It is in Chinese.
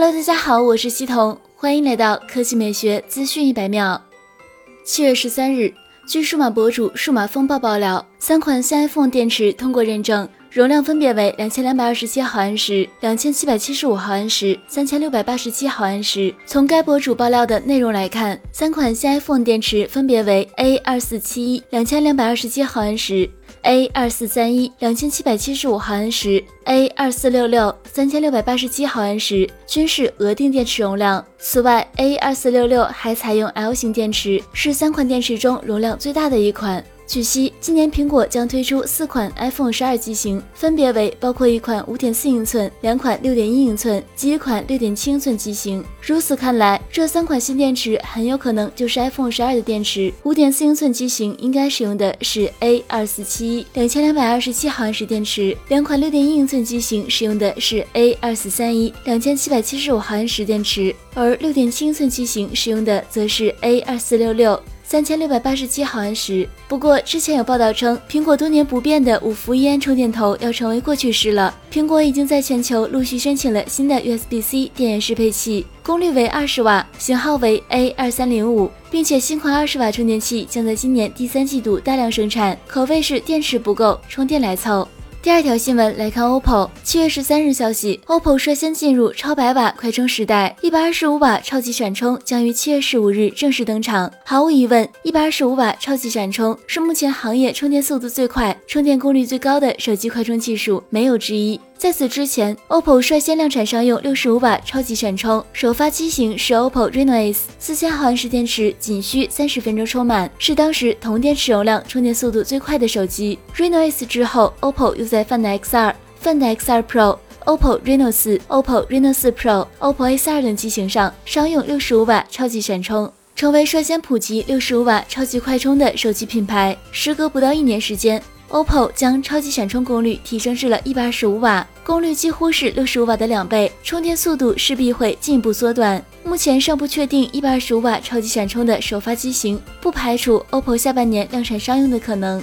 Hello，大家好，我是西彤，欢迎来到科技美学资讯一百秒。七月十三日，据数码博主数码风暴爆料，三款新 iPhone 电池通过认证。容量分别为两千两百二十七毫安时、两千七百七十五毫安时、三千六百八十七毫安时。从该博主爆料的内容来看，三款新 iPhone 电池分别为 A 二四七一两千两百二十七毫安时、A 二四三一两千七百七十五毫安时、A 二四六六三千六百八十七毫安时，均是额定电池容量。此外，A 二四六六还采用 L 型电池，是三款电池中容量最大的一款。据悉，今年苹果将推出四款 iPhone 十二机型，分别为包括一款五点四英寸、两款六点一英寸及一款六点七英寸机型。如此看来，这三款新电池很有可能就是 iPhone 十二的电池。五点四英寸机型应该使用的是 A 二四七一两千两百二十七毫安时电池，两款六点一英寸机型使用的是 A 二四三一两千七百七十五毫安时电池，而六点七英寸机型使用的则是 A 二四六六。三千六百八十七毫安时。不过，之前有报道称，苹果多年不变的五伏一安充电头要成为过去式了。苹果已经在全球陆续申请了新的 USB-C 电源适配器，功率为二十瓦，型号为 A 二三零五，并且新款二十瓦充电器将在今年第三季度大量生产，可谓是电池不够，充电来凑。第二条新闻来看，OPPO 七月十三日消息，OPPO 率先进入超百瓦快充时代，一百二十五瓦超级闪充将于七月十五日正式登场。毫无疑问，一百二十五瓦超级闪充是目前行业充电速度最快、充电功率最高的手机快充技术，没有之一。在此之前，OPPO 率先量产商用六十五瓦超级闪充，首发机型是 OPPO Reno Ace，四千毫安时电池仅需三十分钟充满，是当时同电池容量、充电速度最快的手机。Reno Ace 之后，OPPO 又在 Find X2、Find X2 Pro、OPPO Reno 四、OPPO Reno 四 Pro、OPPO A4 等机型上商用六十五瓦超级闪充，成为率先普及六十五瓦超级快充的手机品牌。时隔不到一年时间。OPPO 将超级闪充功率提升至了一百二十五瓦，功率几乎是六十五瓦的两倍，充电速度势必会进一步缩短。目前尚不确定一百二十五瓦超级闪充的首发机型，不排除 OPPO 下半年量产商用的可能。